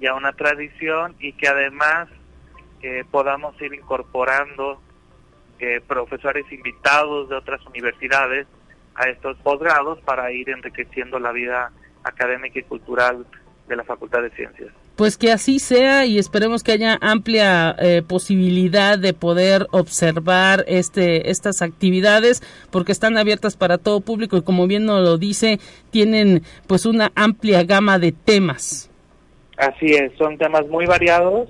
ya una tradición y que además eh, podamos ir incorporando eh, profesores invitados de otras universidades a estos posgrados para ir enriqueciendo la vida académica y cultural de la Facultad de Ciencias. Pues que así sea y esperemos que haya amplia eh, posibilidad de poder observar este estas actividades porque están abiertas para todo público y como bien nos lo dice tienen pues una amplia gama de temas. Así es, son temas muy variados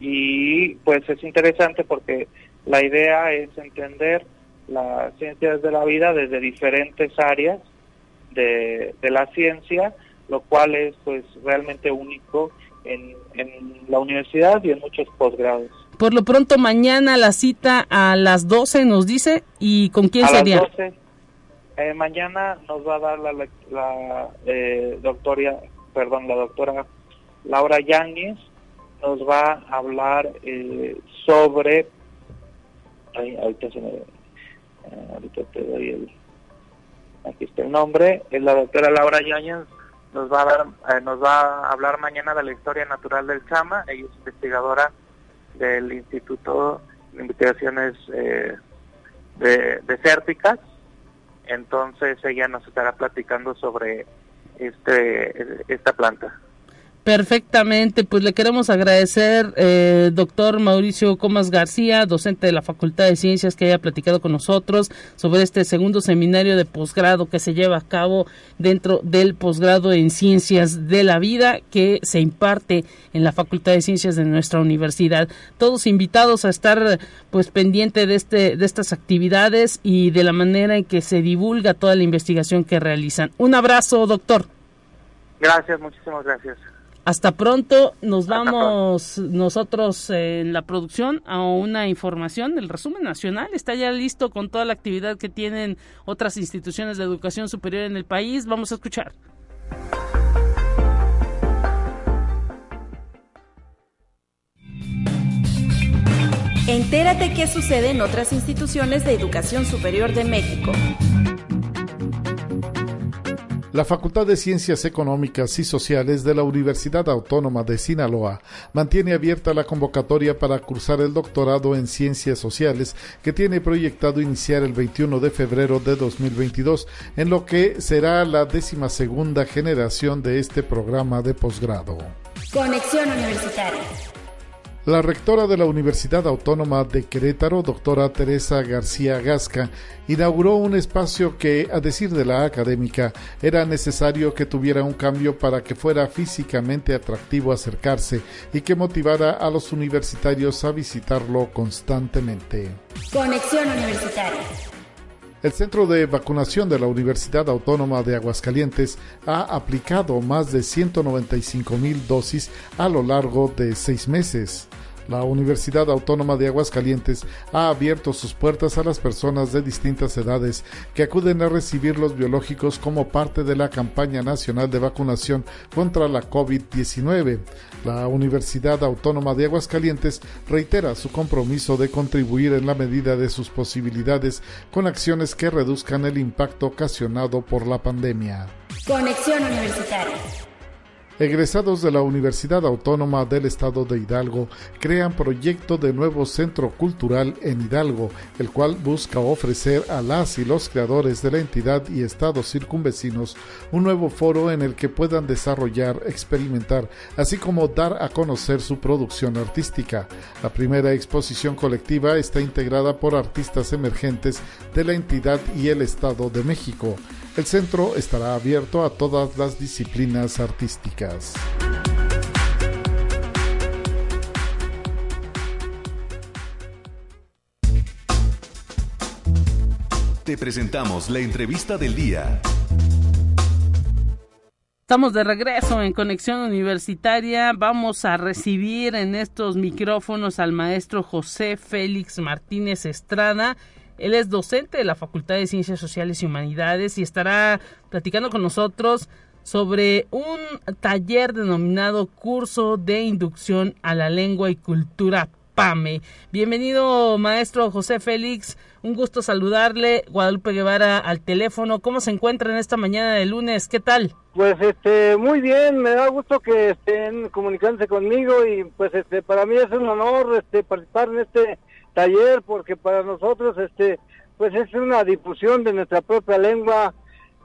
y pues es interesante porque la idea es entender las ciencias de la vida desde diferentes áreas de, de la ciencia, lo cual es pues realmente único en, la universidad y en muchos posgrados. Por lo pronto, mañana la cita a las 12 nos dice, ¿y con quién sería? Las 12. Eh, mañana nos va a dar la, la eh, doctora, perdón, la doctora Laura Yáñez, nos va a hablar eh, sobre, ahorita se me, ahorita te doy el, aquí está el nombre, es la doctora Laura Yáñez nos va a dar, eh, nos va a hablar mañana de la historia natural del Chama. Ella es investigadora del Instituto de Investigaciones eh, de, Desérticas. Entonces ella nos estará platicando sobre este esta planta. Perfectamente, pues le queremos agradecer, eh, doctor Mauricio Comas García, docente de la Facultad de Ciencias, que haya platicado con nosotros sobre este segundo seminario de posgrado que se lleva a cabo dentro del posgrado en Ciencias de la Vida que se imparte en la Facultad de Ciencias de nuestra universidad. Todos invitados a estar pues pendiente de este de estas actividades y de la manera en que se divulga toda la investigación que realizan. Un abrazo, doctor. Gracias, muchísimas gracias. Hasta pronto, nos vamos nosotros en la producción a una información. El resumen nacional está ya listo con toda la actividad que tienen otras instituciones de educación superior en el país. Vamos a escuchar. Entérate qué sucede en otras instituciones de educación superior de México. La Facultad de Ciencias Económicas y Sociales de la Universidad Autónoma de Sinaloa mantiene abierta la convocatoria para cursar el doctorado en Ciencias Sociales que tiene proyectado iniciar el 21 de febrero de 2022, en lo que será la décima segunda generación de este programa de posgrado. Conexión Universitaria. La rectora de la Universidad Autónoma de Querétaro, doctora Teresa García Gasca, inauguró un espacio que, a decir de la académica, era necesario que tuviera un cambio para que fuera físicamente atractivo acercarse y que motivara a los universitarios a visitarlo constantemente. Conexión Universitaria. El Centro de Vacunación de la Universidad Autónoma de Aguascalientes ha aplicado más de 195 mil dosis a lo largo de seis meses. La Universidad Autónoma de Aguascalientes ha abierto sus puertas a las personas de distintas edades que acuden a recibir los biológicos como parte de la campaña nacional de vacunación contra la COVID-19. La Universidad Autónoma de Aguascalientes reitera su compromiso de contribuir en la medida de sus posibilidades con acciones que reduzcan el impacto ocasionado por la pandemia. Conexión Universitaria egresados de la Universidad Autónoma del Estado de Hidalgo crean proyecto de nuevo centro cultural en Hidalgo, el cual busca ofrecer a las y los creadores de la entidad y estados circunvecinos un nuevo foro en el que puedan desarrollar, experimentar, así como dar a conocer su producción artística. La primera exposición colectiva está integrada por artistas emergentes de la entidad y el Estado de México. El centro estará abierto a todas las disciplinas artísticas. Te presentamos la entrevista del día. Estamos de regreso en Conexión Universitaria. Vamos a recibir en estos micrófonos al maestro José Félix Martínez Estrada. Él es docente de la Facultad de Ciencias Sociales y Humanidades y estará platicando con nosotros sobre un taller denominado Curso de Inducción a la Lengua y Cultura PAME. Bienvenido, maestro José Félix. Un gusto saludarle. Guadalupe Guevara al teléfono. ¿Cómo se encuentra en esta mañana de lunes? ¿Qué tal? Pues este, muy bien. Me da gusto que estén comunicándose conmigo y pues este, para mí es un honor este, participar en este taller porque para nosotros este pues es una difusión de nuestra propia lengua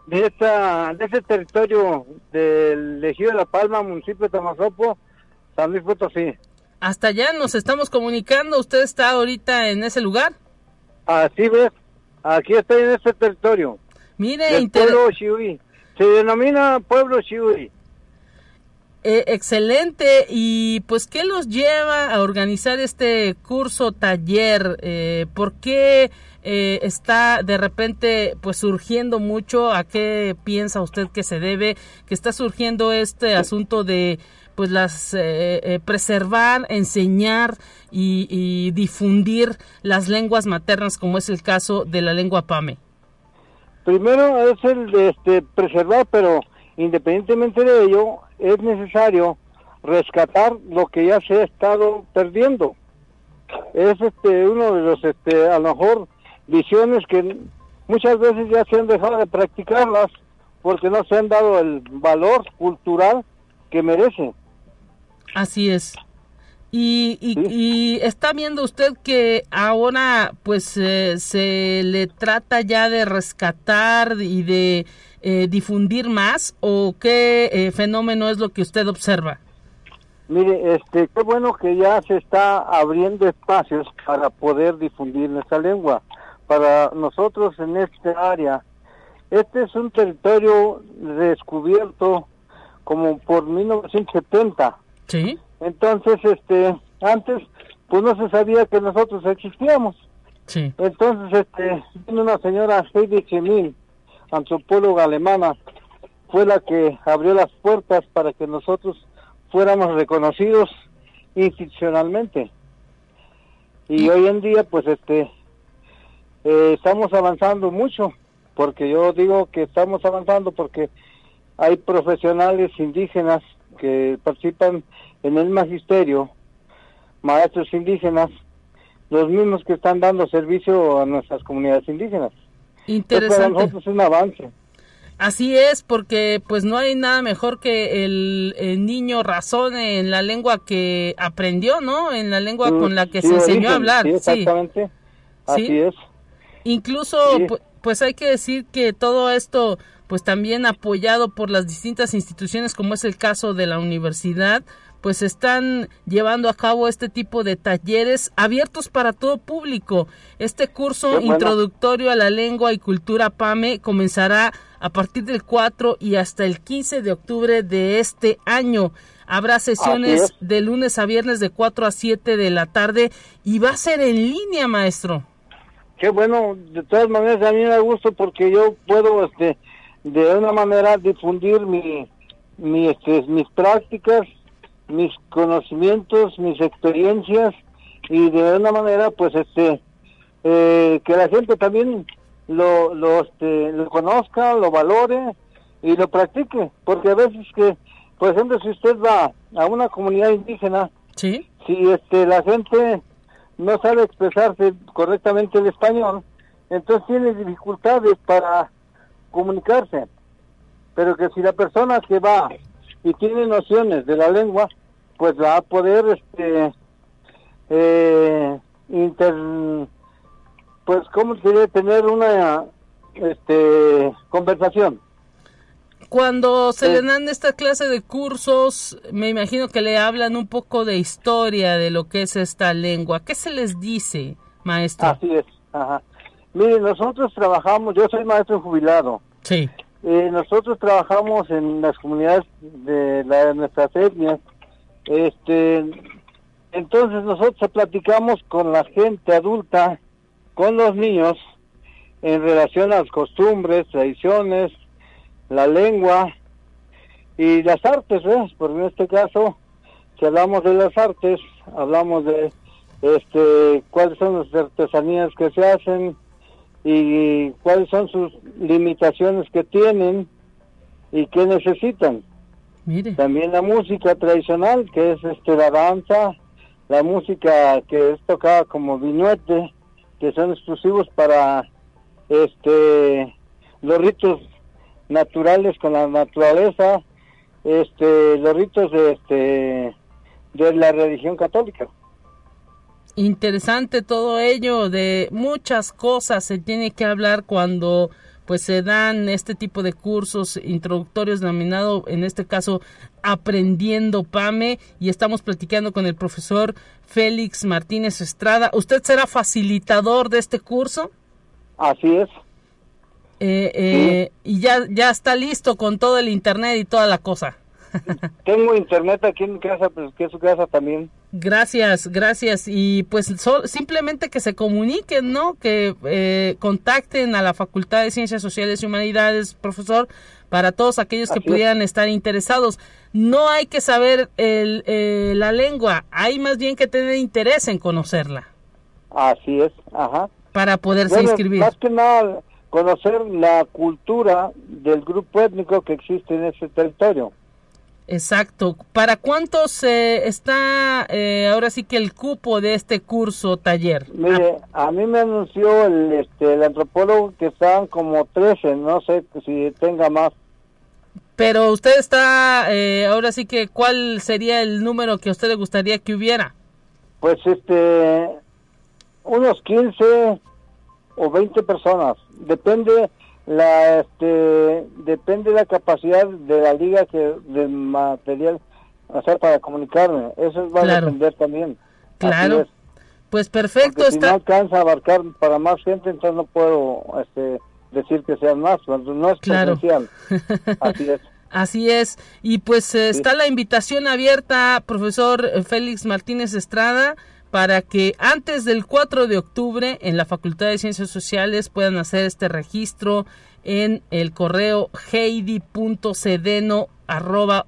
de esta de ese territorio del ejido de La Palma, municipio de Tamazopo, San Luis Potosí. Hasta allá nos estamos comunicando, ¿usted está ahorita en ese lugar? Así ves, aquí estoy en este territorio. Mire, el pueblo Chihui. Se denomina pueblo Chihui. Eh, excelente. Y pues, ¿qué los lleva a organizar este curso taller? Eh, ¿Por qué eh, está de repente pues surgiendo mucho? ¿A qué piensa usted que se debe? Que está surgiendo este asunto de pues las preservar, enseñar y, y, difundir las lenguas maternas, como es el caso de la lengua PAME. Primero es el de este, preservar, pero independientemente de ello, es necesario rescatar lo que ya se ha estado perdiendo. Es este uno de los este a lo mejor visiones que muchas veces ya se han dejado de practicarlas porque no se han dado el valor cultural que merece. Así es. Y, y, está viendo usted que ahora pues eh, se le trata ya de rescatar y de eh, difundir más o qué eh, fenómeno es lo que usted observa? Mire, este, qué bueno que ya se está abriendo espacios para poder difundir nuestra lengua. Para nosotros en este área, este es un territorio descubierto como por 1970. Sí. Entonces, este, antes, pues no se sabía que nosotros existíamos. Sí. Entonces, este, vino una señora Heidi Chemil antropóloga alemana, fue la que abrió las puertas para que nosotros fuéramos reconocidos institucionalmente. Y hoy en día, pues, este, eh, estamos avanzando mucho, porque yo digo que estamos avanzando porque hay profesionales indígenas que participan en el magisterio, maestros indígenas, los mismos que están dando servicio a nuestras comunidades indígenas. Interesante. Entonces, es un avance. Así es, porque pues no hay nada mejor que el, niño razone en la lengua que aprendió, ¿no? En la lengua con la que sí, se enseñó origen, a hablar. sí, exactamente. Así Sí. es. Incluso, pues hay que decir que todo esto, pues también apoyado por las distintas instituciones, como es el caso de la universidad, pues están llevando a cabo este tipo de talleres abiertos para todo público. Este curso bueno. introductorio a la lengua y cultura PAME comenzará a partir del 4 y hasta el 15 de octubre de este año. Habrá sesiones de lunes a viernes de 4 a 7 de la tarde y va a ser en línea, maestro. Qué bueno, de todas maneras a mí me da gusto porque yo puedo este de una manera difundir mi, mi este, mis prácticas, mis conocimientos, mis experiencias y de una manera pues este eh, que la gente también lo lo, este, lo conozca, lo valore y lo practique, porque a veces que por ejemplo si usted va a una comunidad indígena, ¿Sí? si este la gente no sabe expresarse correctamente el español, entonces tiene dificultades para comunicarse. Pero que si la persona que va y tiene nociones de la lengua, pues va a poder este eh, inter pues cómo sería tener una este conversación. Cuando se le dan esta clase de cursos, me imagino que le hablan un poco de historia de lo que es esta lengua. ¿Qué se les dice, maestro? Así es. Ajá. Mire, nosotros trabajamos, yo soy maestro jubilado. Sí. Eh, nosotros trabajamos en las comunidades de, la, de nuestras etnias. Este, entonces nosotros platicamos con la gente adulta, con los niños, en relación a las costumbres, tradiciones, la lengua y las artes, ¿ves? Porque en este caso, si hablamos de las artes, hablamos de este cuáles son las artesanías que se hacen y cuáles son sus limitaciones que tienen y qué necesitan. Mire. También la música tradicional, que es este la danza, la música que es tocada como vinuete, que son exclusivos para este los ritos naturales con la naturaleza, este los ritos de este de la religión católica. Interesante todo ello, de muchas cosas se tiene que hablar cuando pues se dan este tipo de cursos introductorios denominado en este caso aprendiendo PAME y estamos platicando con el profesor Félix Martínez Estrada. ¿Usted será facilitador de este curso? Así es. Eh, eh, Y ya, ya está listo con todo el internet y toda la cosa. Tengo internet aquí en mi casa, pues que es su casa también. Gracias, gracias. Y pues so- simplemente que se comuniquen, ¿no? Que eh, contacten a la Facultad de Ciencias Sociales y Humanidades, profesor, para todos aquellos que Así es. pudieran estar interesados. No hay que saber el, eh, la lengua, hay más bien que tener interés en conocerla Así es, ajá. para poderse Bueno, inscribir. Más que nada, conocer la cultura del grupo étnico que existe en ese territorio. Exacto. ¿Para cuántos está eh, ahora sí que el cupo de este curso taller? Mire, a mí me anunció el, este, el antropólogo que estaban como 13, no sé si tenga más. Pero usted está, eh, ahora sí que, ¿cuál sería el número que a usted le gustaría que hubiera? Pues este, unos 15 o 20 personas. Depende la este depende la capacidad de la liga que del material hacer para comunicarme. Eso va Claro. a depender también. Claro. es. Pues perfecto, Porque si no está. alcanza a abarcar para más gente, entonces no puedo este, decir que sean más, no es Claro. presencial. [LAUGHS] Así es. Así es. Y pues eh, está la invitación abierta, profesor Félix Martínez Estrada, para que antes del 4 de octubre en la Facultad de Ciencias Sociales puedan hacer este registro en el correo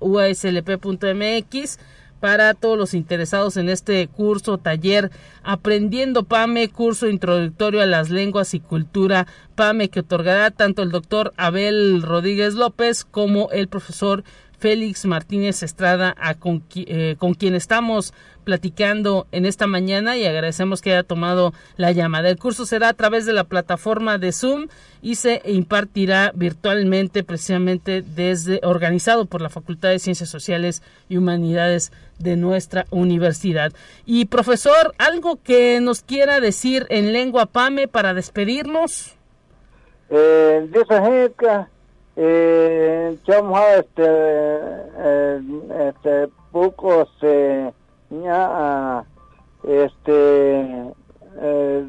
uaslp.mx para todos los interesados en este curso taller Aprendiendo PAME, curso introductorio a las lenguas y cultura PAME que otorgará tanto el doctor Abel Rodríguez López como el profesor Félix Martínez Estrada, con, eh, con, quien estamos platicando en esta mañana y agradecemos que haya tomado la llamada. El curso será a través de la plataforma de Zoom y se impartirá virtualmente precisamente desde organizado por la Facultad de Ciencias Sociales y Humanidades de nuestra universidad. Y profesor, algo que nos quiera decir en lengua PAME para despedirnos. Eh, eh, este, eh, este, poco se ya, este, eh,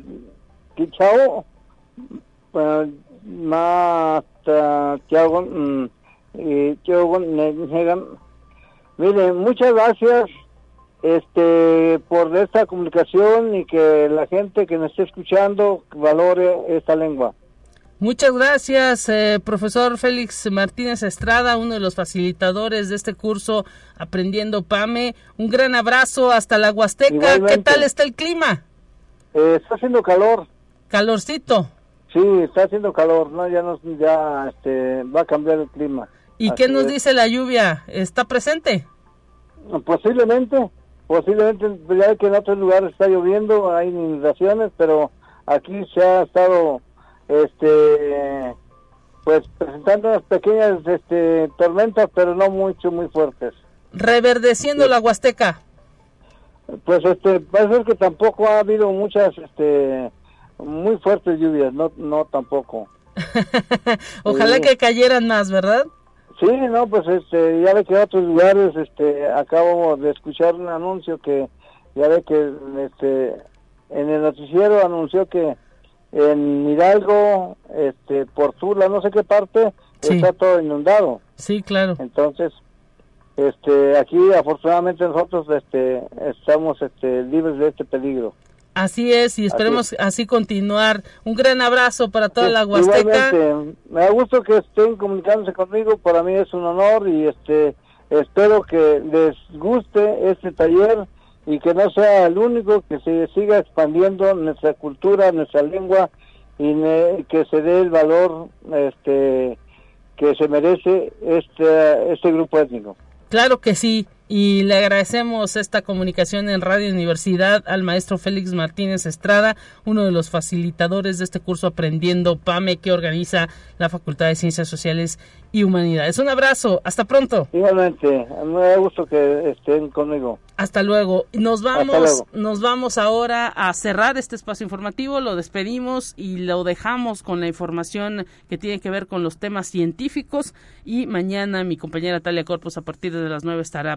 kichao, más, kiago, mm, y kiago, Miren, muchas gracias este por esta comunicación y que la gente que nos esté escuchando valore esta lengua. Muchas gracias, eh, profesor Félix Martínez Estrada, uno de los facilitadores de este curso Aprendiendo PAME. Un gran abrazo hasta la Huasteca. ¿Qué tal está el clima? Eh, está haciendo calor. ¿Calorcito? Sí, está haciendo calor, ¿no? Ya, nos, ya este, va a cambiar el clima. ¿Y qué nos dice la lluvia? ¿Está presente? Posiblemente, posiblemente, ya que en otros lugares está lloviendo, hay inundaciones, pero aquí se ha estado este pues presentando unas pequeñas este, tormentas, pero no mucho, muy fuertes. Reverdeciendo la Huasteca. Pues este, parece que tampoco ha habido muchas, este, muy fuertes lluvias, no, no tampoco. [LAUGHS] Ojalá que cayeran más, ¿verdad? Sí, no, pues este, ya ve que en otros lugares, este, acabo de escuchar un anuncio que, ya ve que, este, en el noticiero anunció que en Hidalgo, este, por Tula, no sé qué parte, está todo inundado. Sí, claro. Entonces, este, aquí afortunadamente nosotros, este, estamos, este, libres de este peligro. Así es, y esperemos así, continuar. Un gran abrazo para toda la Huasteca. me da gusto que estén comunicándose conmigo, para mí es un honor y este espero que les guste este taller y que no sea el único, que se siga expandiendo nuestra cultura, nuestra lengua y que se dé el valor este que se merece este este grupo étnico. Claro que sí y le agradecemos esta comunicación en Radio Universidad al maestro Félix Martínez Estrada, uno de los facilitadores de este curso Aprendiendo PAME que organiza la Facultad de Ciencias Sociales y Humanidades. Un abrazo, hasta pronto. Igualmente, me da gusto que estén conmigo. Hasta luego. Nos vamos, nos vamos ahora a cerrar este espacio informativo, lo despedimos y lo dejamos con la información que tiene que ver con los temas científicos y mañana mi compañera Talia Corpus a partir de las 9 estará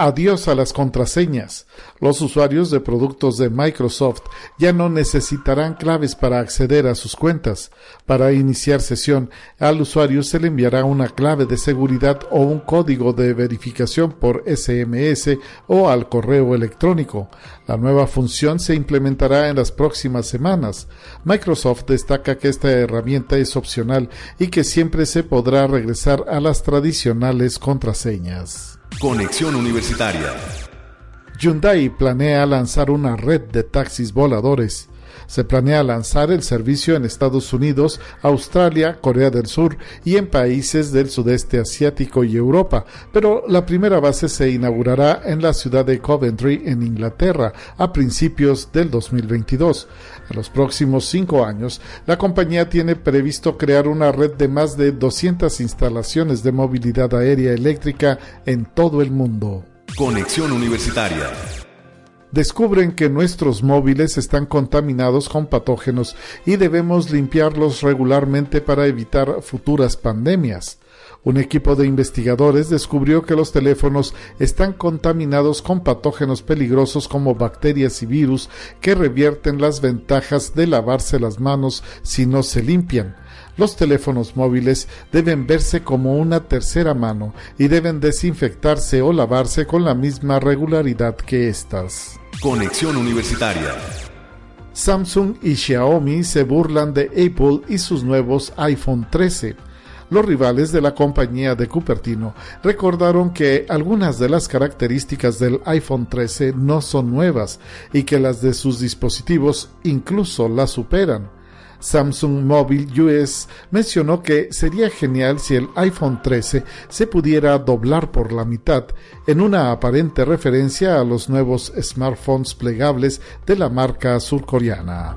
Adiós a las contraseñas. Los usuarios de productos de Microsoft ya no necesitarán claves para acceder a sus cuentas. Para iniciar sesión, al usuario se le enviará una clave de seguridad o un código de verificación por SMS o al correo electrónico. La nueva función se implementará en las próximas semanas. Microsoft destaca que esta herramienta es opcional y que siempre se podrá regresar a las tradicionales contraseñas. Conexión Universitaria. Hyundai planea lanzar una red de taxis voladores. Se planea lanzar el servicio en Estados Unidos, Australia, Corea del Sur y en países del sudeste asiático y Europa, pero la primera base se inaugurará en la ciudad de Coventry, en Inglaterra, a principios del 2022. En los próximos cinco años, la compañía tiene previsto crear una red de más de 200 instalaciones de movilidad aérea eléctrica en todo el mundo. Conexión Universitaria. Descubren que nuestros móviles están contaminados con patógenos y debemos limpiarlos regularmente para evitar futuras pandemias Un equipo de investigadores descubrió que los teléfonos están contaminados con patógenos peligrosos como bacterias y virus que revierten las ventajas de lavarse las manos si no se limpian. Los teléfonos móviles deben verse como una tercera mano y deben desinfectarse o lavarse con la misma regularidad que estas. Conexión Universitaria. Samsung y Xiaomi se burlan de Apple y sus nuevos iPhone 13 los rivales de la compañía de Cupertino recordaron que algunas de las características del iPhone 13 no son nuevas y que las de sus dispositivos incluso las superan. Samsung Mobile US mencionó que sería genial si el iPhone 13 se pudiera doblar por la mitad, en una aparente referencia a los nuevos smartphones plegables de la marca surcoreana.